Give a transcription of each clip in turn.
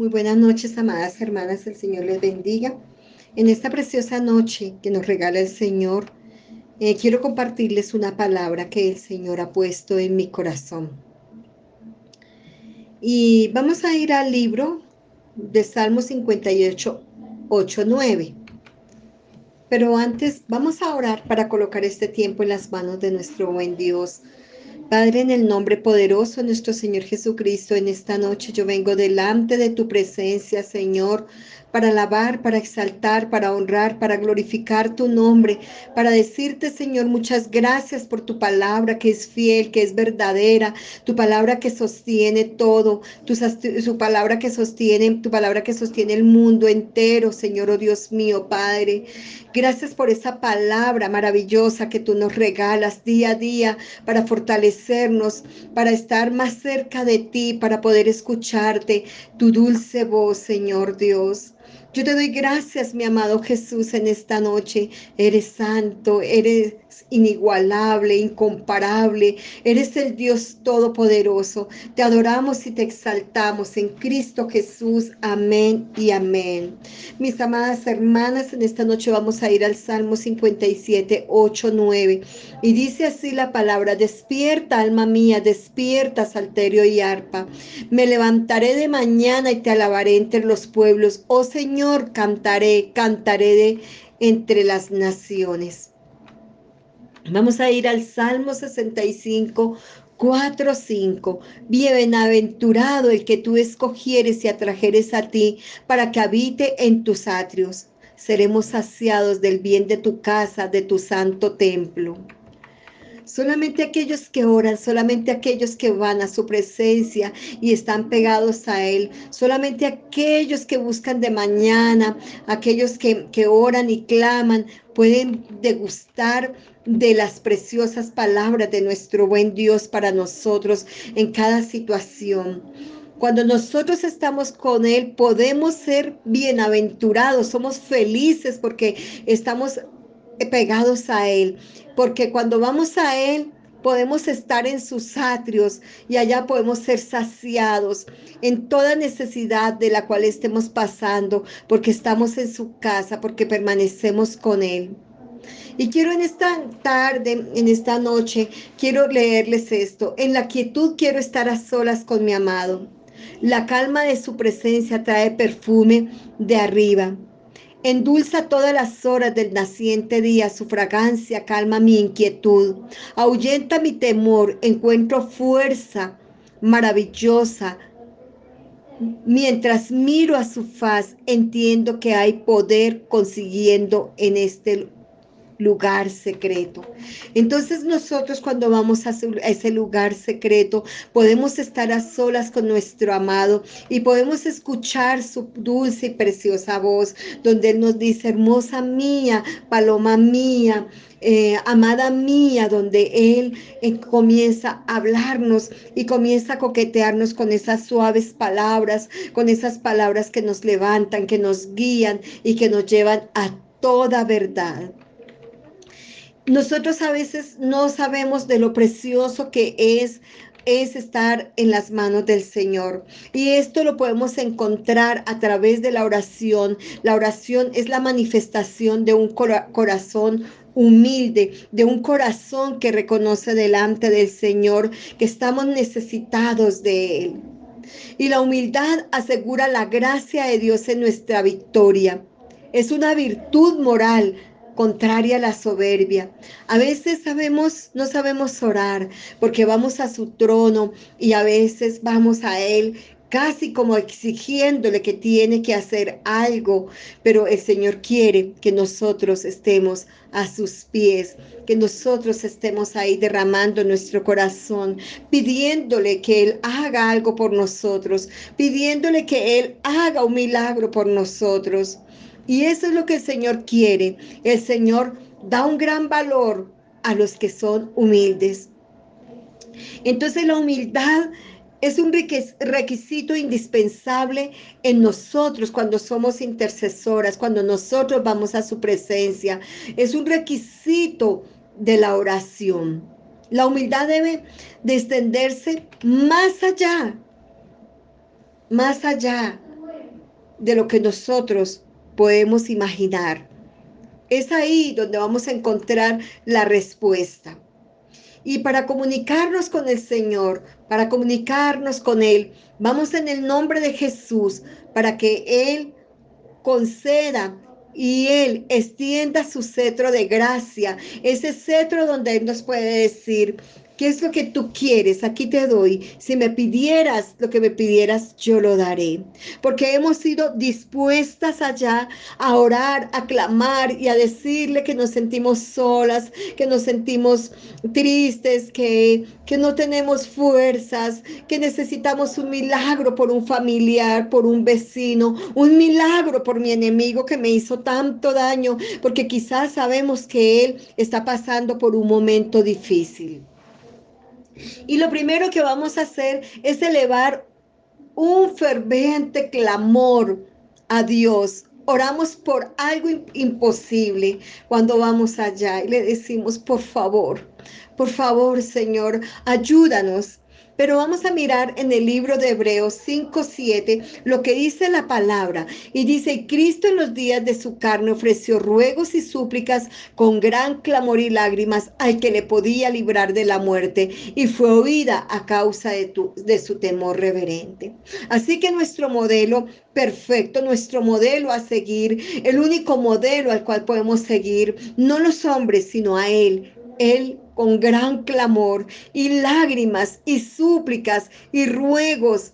Muy buenas noches, amadas hermanas. El Señor les bendiga. En esta preciosa noche que nos regala el Señor, eh, quiero compartirles una palabra que el Señor ha puesto en mi corazón. Y vamos a ir al libro de Salmo 58, 8, 9. Pero antes vamos a orar para colocar este tiempo en las manos de nuestro buen Dios Padre, en el nombre poderoso de nuestro Señor Jesucristo, en esta noche yo vengo delante de tu presencia, Señor, para alabar, para exaltar, para honrar, para glorificar tu nombre, para decirte, Señor, muchas gracias por tu palabra que es fiel, que es verdadera, tu palabra que sostiene todo, tu, palabra que sostiene, tu palabra que sostiene el mundo entero, Señor, oh Dios mío, Padre. Gracias por esa palabra maravillosa que tú nos regalas día a día para fortalecernos, para estar más cerca de ti, para poder escucharte, tu dulce voz, Señor Dios. Yo te doy gracias, mi amado Jesús, en esta noche. Eres santo, eres inigualable, incomparable. Eres el Dios todopoderoso. Te adoramos y te exaltamos en Cristo Jesús. Amén y amén. Mis amadas hermanas, en esta noche vamos a ir al Salmo 57, 8, 9. Y dice así la palabra, despierta alma mía, despierta salterio y arpa. Me levantaré de mañana y te alabaré entre los pueblos. Oh Señor, cantaré, cantaré de entre las naciones. Vamos a ir al Salmo 65, 4, 5. Bienaventurado el que tú escogieres y atrajeres a ti para que habite en tus atrios. Seremos saciados del bien de tu casa, de tu santo templo. Solamente aquellos que oran, solamente aquellos que van a su presencia y están pegados a Él, solamente aquellos que buscan de mañana, aquellos que, que oran y claman, pueden degustar de las preciosas palabras de nuestro buen Dios para nosotros en cada situación. Cuando nosotros estamos con Él, podemos ser bienaventurados, somos felices porque estamos pegados a Él, porque cuando vamos a Él, podemos estar en sus atrios y allá podemos ser saciados en toda necesidad de la cual estemos pasando, porque estamos en su casa, porque permanecemos con Él. Y quiero en esta tarde, en esta noche, quiero leerles esto. En la quietud quiero estar a solas con mi amado. La calma de su presencia trae perfume de arriba. Endulza todas las horas del naciente día, su fragancia calma mi inquietud, ahuyenta mi temor, encuentro fuerza maravillosa. Mientras miro a su faz, entiendo que hay poder consiguiendo en este lugar secreto. Entonces nosotros cuando vamos a, ese lugar secreto podemos estar a solas con nuestro amado y podemos escuchar su dulce y preciosa voz donde Él nos dice, hermosa mía, paloma mía. Eh, amada mía, donde Él eh, comienza a hablarnos y comienza a coquetearnos con esas suaves palabras, con esas palabras que nos levantan, que nos guían y que nos llevan a toda verdad. Nosotros a veces no sabemos de lo precioso que es es estar en las manos del Señor. Y esto lo podemos encontrar a través de la oración. La oración es la manifestación de un corazón humilde, de un corazón que reconoce delante del Señor que estamos necesitados de Él. Y la humildad asegura la gracia de Dios en nuestra victoria. Es una virtud moral contraria a la soberbia. A veces sabemos, no sabemos orar porque vamos a su trono y a veces vamos a Él casi como exigiéndole que tiene que hacer algo, pero el Señor quiere que nosotros estemos a sus pies, que nosotros estemos ahí derramando nuestro corazón, pidiéndole que Él haga algo por nosotros, pidiéndole que Él haga un milagro por nosotros. Y eso es lo que el Señor quiere. El Señor da un gran valor a los que son humildes. Entonces la humildad es un requisito indispensable en nosotros cuando somos intercesoras, cuando nosotros vamos a su presencia. Es un requisito de la oración. La humildad debe de extenderse más allá, más allá de lo que nosotros podemos imaginar. Es ahí donde vamos a encontrar la respuesta. Y para comunicarnos con el Señor, para comunicarnos con Él, vamos en el nombre de Jesús para que Él conceda y Él extienda su cetro de gracia, ese cetro donde Él nos puede decir, ¿Qué es lo que tú quieres? Aquí te doy. Si me pidieras lo que me pidieras, yo lo daré. Porque hemos sido dispuestas allá a orar, a clamar y a decirle que nos sentimos solas, que nos sentimos tristes, que, que no tenemos fuerzas, que necesitamos un milagro por un familiar, por un vecino, un milagro por mi enemigo que me hizo tanto daño, porque quizás sabemos que él está pasando por un momento difícil. Y lo primero que vamos a hacer es elevar un ferviente clamor a Dios. Oramos por algo imposible cuando vamos allá y le decimos, por favor, por favor, Señor, ayúdanos pero vamos a mirar en el libro de Hebreos 5, 7 lo que dice la palabra. Y dice, Cristo en los días de su carne ofreció ruegos y súplicas con gran clamor y lágrimas al que le podía librar de la muerte y fue oída a causa de, de su temor reverente. Así que nuestro modelo perfecto, nuestro modelo a seguir, el único modelo al cual podemos seguir, no los hombres, sino a Él. Él con gran clamor y lágrimas y súplicas y ruegos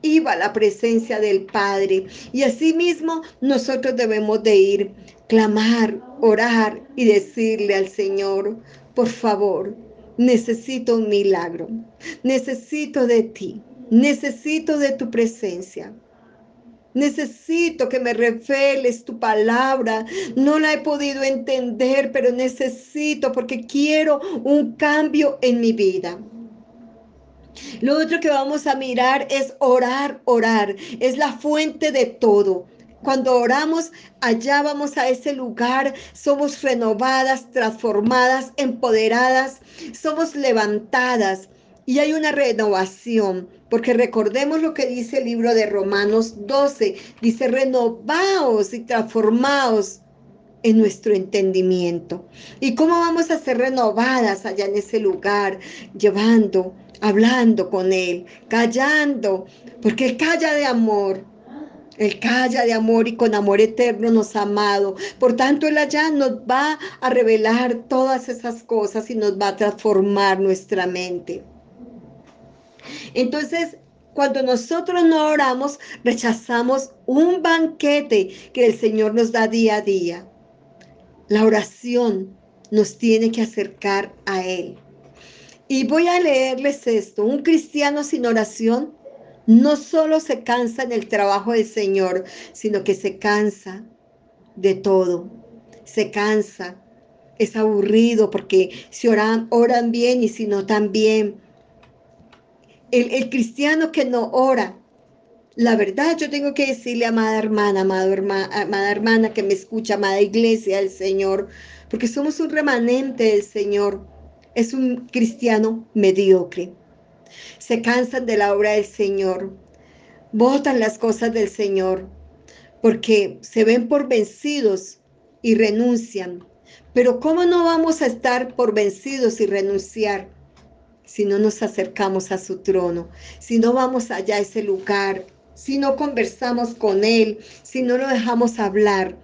iba la presencia del Padre. Y asimismo nosotros debemos de ir, clamar, orar y decirle al Señor, por favor, necesito un milagro, necesito de ti, necesito de tu presencia. Necesito que me reveles tu palabra. No la he podido entender, pero necesito porque quiero un cambio en mi vida. Lo otro que vamos a mirar es orar, orar. Es la fuente de todo. Cuando oramos, allá vamos a ese lugar, somos renovadas, transformadas, empoderadas, somos levantadas y hay una renovación, porque recordemos lo que dice el libro de Romanos 12, dice renovaos y transformaos en nuestro entendimiento. ¿Y cómo vamos a ser renovadas allá en ese lugar, llevando, hablando con Él, callando, porque Él calla de amor. Él calla de amor y con amor eterno nos ha amado. Por tanto, Él allá nos va a revelar todas esas cosas y nos va a transformar nuestra mente. Entonces, cuando nosotros no oramos, rechazamos un banquete que el Señor nos da día a día. La oración nos tiene que acercar a Él. Y voy a leerles esto. Un cristiano sin oración no solo se cansa en el trabajo del Señor, sino que se cansa de todo. Se cansa. Es aburrido porque si oran, oran bien y si no también el, cristiano que no ora, la verdad, yo tengo que decirle, amada hermana, amado amada hermana que me escucha, amada iglesia del Señor, porque somos un remanente del Señor, es un cristiano mediocre. Se cansan de la obra del Señor, votan las cosas del Señor, porque se ven por vencidos y renuncian. Pero ¿cómo no vamos a estar por vencidos y renunciar? Si no nos acercamos a su trono, si no vamos allá a ese lugar, si no conversamos con Él, si no lo dejamos hablar.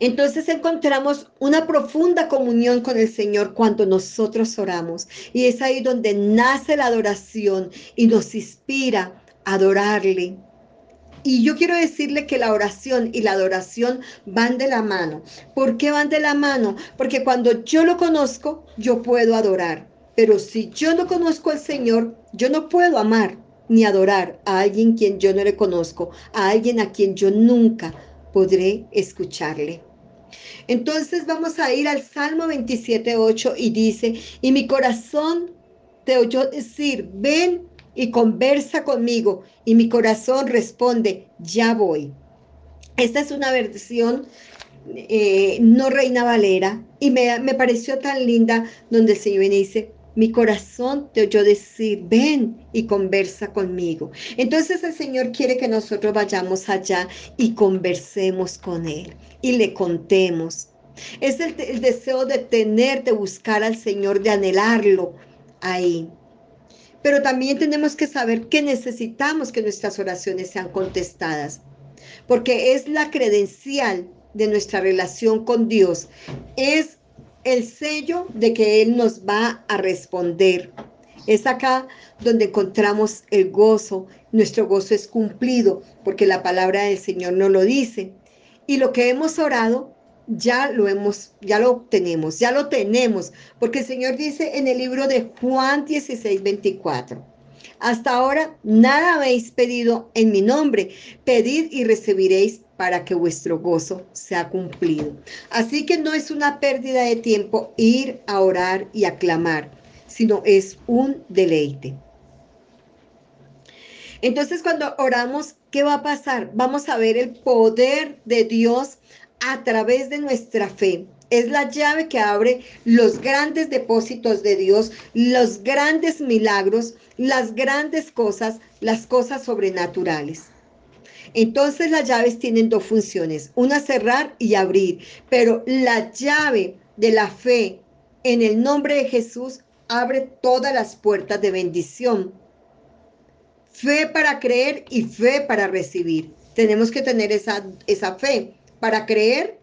Entonces encontramos una profunda comunión con el Señor cuando nosotros oramos. Y es ahí donde nace la adoración y nos inspira a adorarle. Y yo quiero decirle que la oración y la adoración van de la mano. ¿Por qué van de la mano? Porque cuando yo lo conozco, yo puedo adorar. Pero si yo no conozco al Señor, yo no puedo amar ni adorar a alguien quien yo no le conozco, a alguien a quien yo nunca podré escucharle. Entonces vamos a ir al Salmo 27.8 y dice, y mi corazón te oyó decir, ven y conversa conmigo. Y mi corazón responde, ya voy. Esta es una versión eh, no Reina Valera y me, me pareció tan linda donde el Señor dice, mi corazón te oyó decir, ven y conversa conmigo. Entonces el Señor quiere que nosotros vayamos allá y conversemos con Él y le contemos. Es el, deseo de tener, de buscar al Señor, de anhelarlo ahí. Pero también tenemos que saber que necesitamos que nuestras oraciones sean contestadas, porque es la credencial de nuestra relación con Dios. Es el sello de que Él nos va a responder. Es acá donde encontramos el gozo. Nuestro gozo es cumplido porque la palabra del Señor nos lo dice. Y lo que hemos orado ya lo hemos, ya lo obtenemos, ya lo tenemos, porque el Señor dice en el libro de Juan 16, 24. Hasta ahora nada habéis pedido en mi nombre. Pedid y recibiréis para que vuestro gozo sea cumplido. Así que no es una pérdida de tiempo ir a orar y a clamar, sino es un deleite. Entonces cuando oramos, ¿qué va a pasar? Vamos a ver el poder de Dios a través de nuestra fe. Es la llave que abre los grandes depósitos de Dios, los grandes milagros, las grandes cosas, las cosas sobrenaturales. Entonces las llaves tienen dos funciones, una cerrar y abrir, pero la llave de la fe en el nombre de Jesús abre todas las puertas de bendición. Fe para creer y fe para recibir. Tenemos que tener esa, esa fe para creer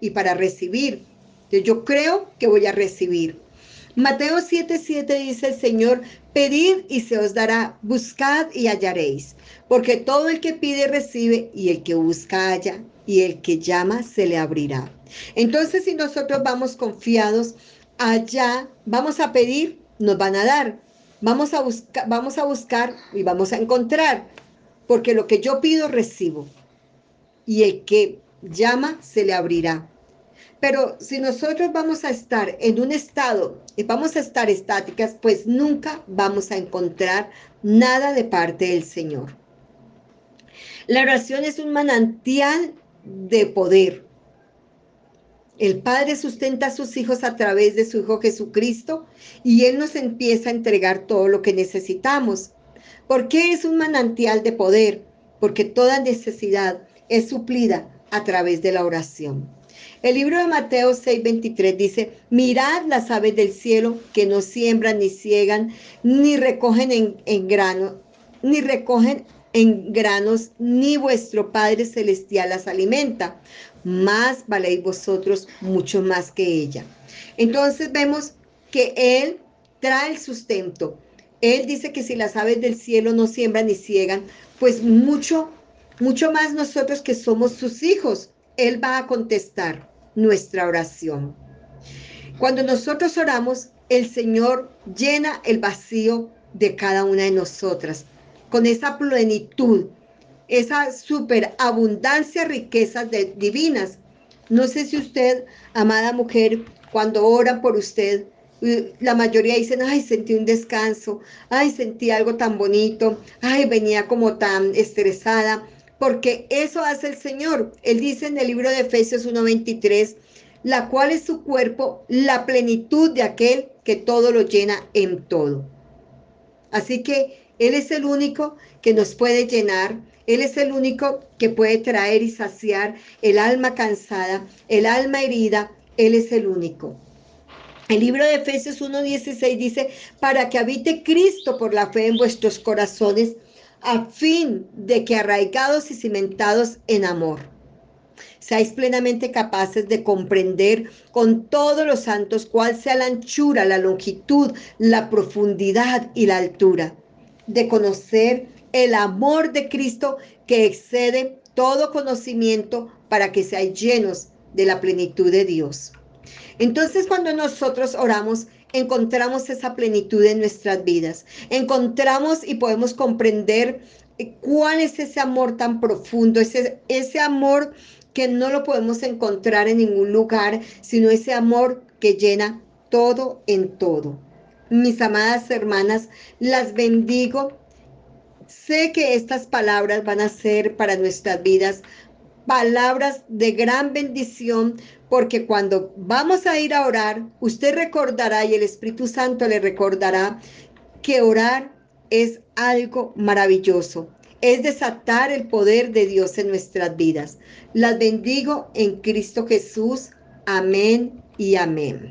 y para recibir. Yo creo que voy a recibir. Mateo 7:7 dice el Señor, pedid y se os dará, buscad y hallaréis, porque todo el que pide recibe y el que busca halla y el que llama se le abrirá. Entonces si nosotros vamos confiados allá, vamos a pedir, nos van a dar. Vamos a buscar, vamos a buscar y vamos a encontrar, porque lo que yo pido recibo. Y el que llama, se le abrirá. Pero si nosotros vamos a estar en un estado y vamos a estar estáticas, pues nunca vamos a encontrar nada de parte del Señor. La oración es un manantial de poder. El Padre sustenta a sus hijos a través de su Hijo Jesucristo y Él nos empieza a entregar todo lo que necesitamos. ¿Por qué es un manantial de poder? Porque toda necesidad es suplida a través de la oración. El libro de Mateo 6:23 dice, mirad las aves del cielo que no siembran ni ciegan, ni recogen en, en grano, ni recogen en granos, ni vuestro Padre Celestial las alimenta. Más valéis vosotros mucho más que ella. Entonces vemos que Él trae el sustento. Él dice que si las aves del cielo no siembran ni ciegan, pues mucho mucho más nosotros que somos sus hijos, Él va a contestar nuestra oración. Cuando nosotros oramos, el Señor llena el vacío de cada una de nosotras con esa plenitud, esa superabundancia, riquezas de, divinas. No sé si usted, amada mujer, cuando ora por usted, la mayoría dicen, ay, sentí un descanso, ay, sentí algo tan bonito, ay, venía como tan estresada, porque eso hace el Señor. Él dice en el libro de Efesios 1:23, la cual es su cuerpo, la plenitud de aquel que todo lo llena en todo. Así que Él es el único que nos puede llenar, Él es el único que puede traer y saciar el alma cansada, el alma herida, Él es el único. El libro de Efesios 1:16 dice, para que habite Cristo por la fe en vuestros corazones, a fin de que arraigados y cimentados en amor, seáis plenamente capaces de comprender con todos los santos cuál sea la anchura, la longitud, la profundidad y la altura, de conocer el amor de Cristo que excede todo conocimiento para que seáis llenos de la plenitud de Dios. Entonces cuando nosotros oramos, encontramos esa plenitud en nuestras vidas. Encontramos y podemos comprender eh, cuál es ese amor tan profundo, ese, ese amor que no lo podemos encontrar en ningún lugar, sino ese amor que llena todo en todo. Mis amadas hermanas, las bendigo. Sé que estas palabras van a ser para nuestras vidas palabras de gran bendición, porque cuando vamos a ir a orar, usted recordará y el Espíritu Santo le recordará que orar es algo maravilloso. Es desatar el poder de Dios en nuestras vidas. Las bendigo en Cristo Jesús. Amén y amén.